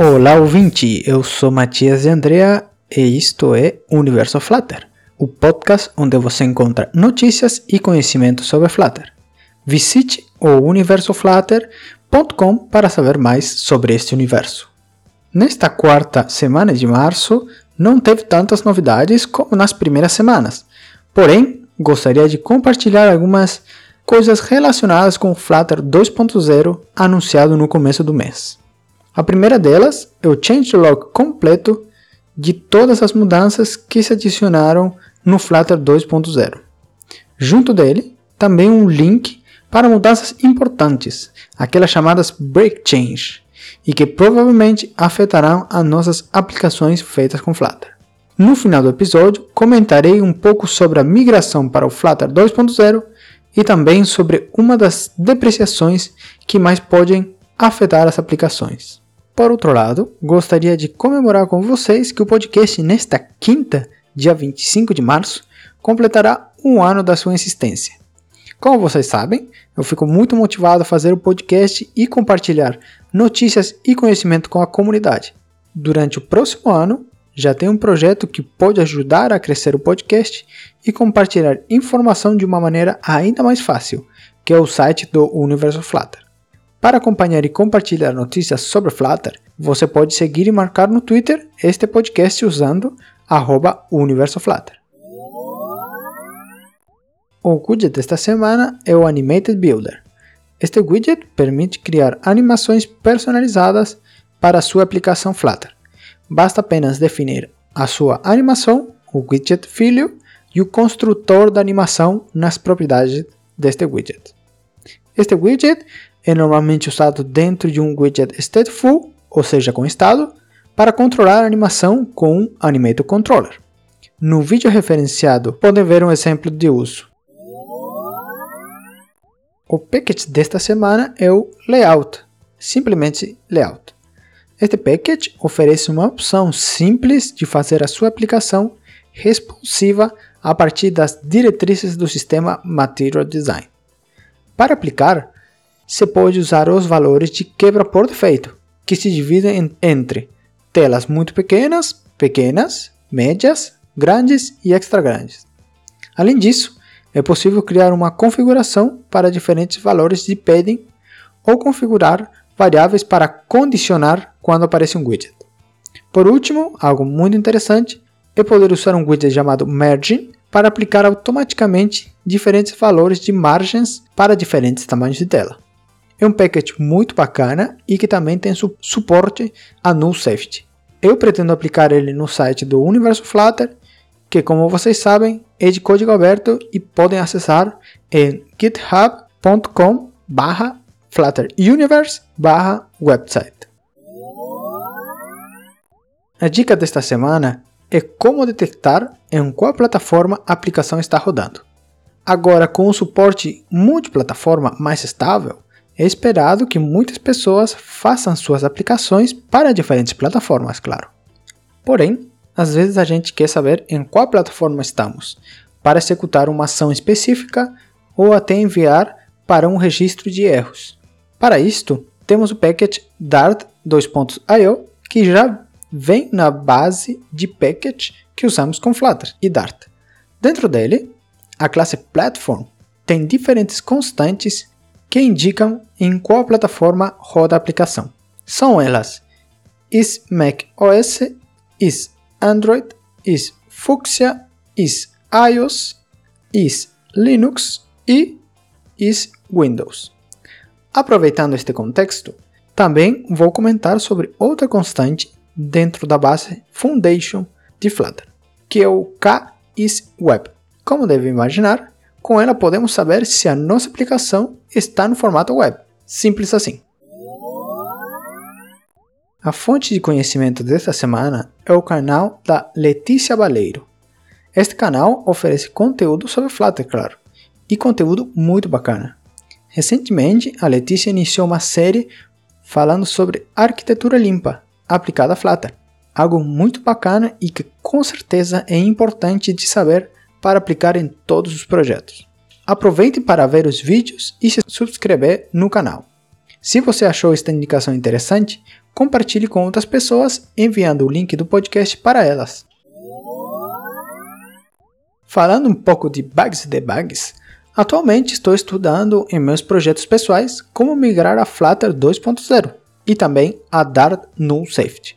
Olá, ouvinte! Eu sou Matias de Andrea e isto é Universo Flutter, o podcast onde você encontra notícias e conhecimento sobre Flutter. Visite o universoflutter.com para saber mais sobre este universo. Nesta quarta semana de março, não teve tantas novidades como nas primeiras semanas, porém, gostaria de compartilhar algumas coisas relacionadas com o Flutter 2.0 anunciado no começo do mês. A primeira delas é o changelog completo de todas as mudanças que se adicionaram no Flutter 2.0. Junto dele, também um link para mudanças importantes, aquelas chamadas break change, e que provavelmente afetarão as nossas aplicações feitas com Flutter. No final do episódio, comentarei um pouco sobre a migração para o Flutter 2.0 e também sobre uma das depreciações que mais podem afetar as aplicações. Por outro lado, gostaria de comemorar com vocês que o podcast nesta quinta, dia 25 de março, completará um ano da sua existência. Como vocês sabem, eu fico muito motivado a fazer o podcast e compartilhar notícias e conhecimento com a comunidade. Durante o próximo ano, já tenho um projeto que pode ajudar a crescer o podcast e compartilhar informação de uma maneira ainda mais fácil, que é o site do Universo Flutter. Para acompanhar e compartilhar notícias sobre Flutter, você pode seguir e marcar no Twitter este podcast usando @universoflutter. O widget desta semana é o Animated Builder. Este widget permite criar animações personalizadas para sua aplicação Flutter. Basta apenas definir a sua animação, o widget filho e o construtor da animação nas propriedades deste widget. Este widget é normalmente usado dentro de um widget stateful, ou seja, com estado, para controlar a animação com um Animator Controller. No vídeo referenciado, podem ver um exemplo de uso. O package desta semana é o Layout, simplesmente Layout. Este package oferece uma opção simples de fazer a sua aplicação responsiva a partir das diretrizes do sistema Material Design. Para aplicar, você pode usar os valores de quebra por defeito, que se dividem entre telas muito pequenas, pequenas, médias, grandes e extra grandes. Além disso, é possível criar uma configuração para diferentes valores de padding ou configurar variáveis para condicionar quando aparece um widget. Por último, algo muito interessante é poder usar um widget chamado Merging para aplicar automaticamente diferentes valores de margens para diferentes tamanhos de tela. É um package muito bacana e que também tem su suporte a null safety. Eu pretendo aplicar ele no site do Universo Flutter, que como vocês sabem é de código aberto e podem acessar em github.com barra flutteruniverse barra website. A dica desta semana é como detectar em qual plataforma a aplicação está rodando. Agora, com o suporte multiplataforma mais estável, é esperado que muitas pessoas façam suas aplicações para diferentes plataformas, claro. Porém, às vezes a gente quer saber em qual plataforma estamos para executar uma ação específica ou até enviar para um registro de erros. Para isto, temos o package Dart 2.io que já vem na base de package que usamos com Flutter e Dart. Dentro dele, a classe Platform tem diferentes constantes que indicam em qual plataforma roda a aplicação. São elas is Mac OS, is Android, is Fuchsia, is iOS, is Linux e is Windows. Aproveitando este contexto, também vou comentar sobre outra constante dentro da base Foundation de Flutter, que é o KISWeb. Como deve imaginar, com ela podemos saber se a nossa aplicação está no formato web. Simples assim. A fonte de conhecimento desta semana é o canal da Letícia Baleiro. Este canal oferece conteúdo sobre Flutter, claro, e conteúdo muito bacana. Recentemente, a Letícia iniciou uma série falando sobre arquitetura limpa aplicada a Flutter, algo muito bacana e que com certeza é importante de saber para aplicar em todos os projetos. Aproveite para ver os vídeos e se subscrever no canal. Se você achou esta indicação interessante, compartilhe com outras pessoas enviando o link do podcast para elas. Falando um pouco de bugs e debugs, atualmente estou estudando em meus projetos pessoais como migrar a Flutter 2.0 e também a Dart Null Safety.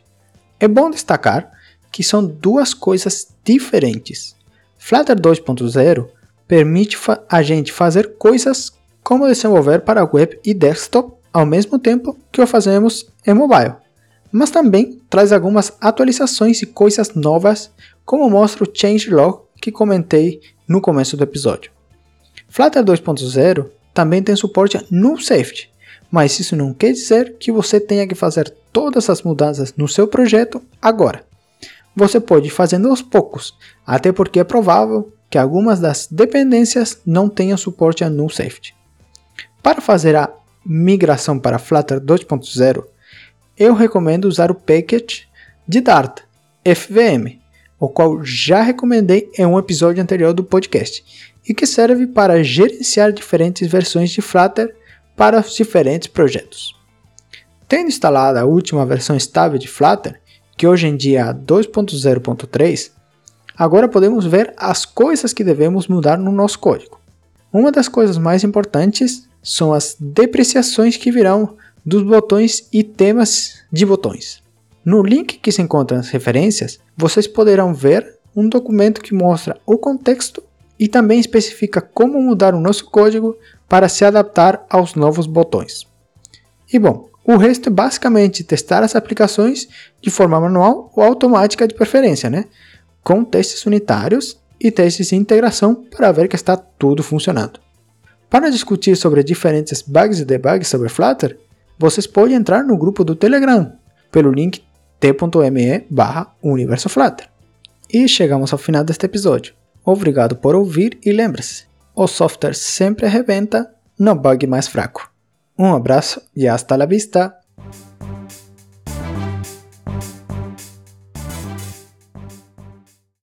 É bom destacar que são duas coisas diferentes. Flutter 2.0 permite a gente fazer coisas como desenvolver para web e desktop ao mesmo tempo que o fazemos em mobile, mas também traz algumas atualizações e coisas novas, como mostra o changelog que comentei no começo do episódio. Flutter 2.0 também tem suporte Null Safety, mas isso não quer dizer que você tenha que fazer todas as mudanças no seu projeto agora. Você pode ir fazendo aos poucos, até porque é provável que algumas das dependências não tenham suporte a Null Safety. Para fazer a migração para Flutter 2.0, eu recomendo usar o package de Dart, FVM, o qual já recomendei em um episódio anterior do podcast, e que serve para gerenciar diferentes versões de Flutter para os diferentes projetos. Tendo instalado a última versão estável de Flutter, que hoje em dia é 2.0.3, agora podemos ver as coisas que devemos mudar no nosso código. Uma das coisas mais importantes são as depreciações que virão dos botões e temas de botões. No link que se encontra nas referências, vocês poderão ver um documento que mostra o contexto e também especifica como mudar o nosso código para se adaptar aos novos botões. E bom, o resto é basicamente testar as aplicações de forma manual ou automática de preferência, né? com testes unitários e testes de integração para ver que está tudo funcionando. Para discutir sobre diferentes bugs e debugs sobre Flutter, vocês podem entrar no grupo do Telegram pelo link t.me barra universoflutter. E chegamos ao final deste episódio. Obrigado por ouvir e lembre-se, o software sempre arrebenta no bug mais fraco. Un abrazo y hasta la vista.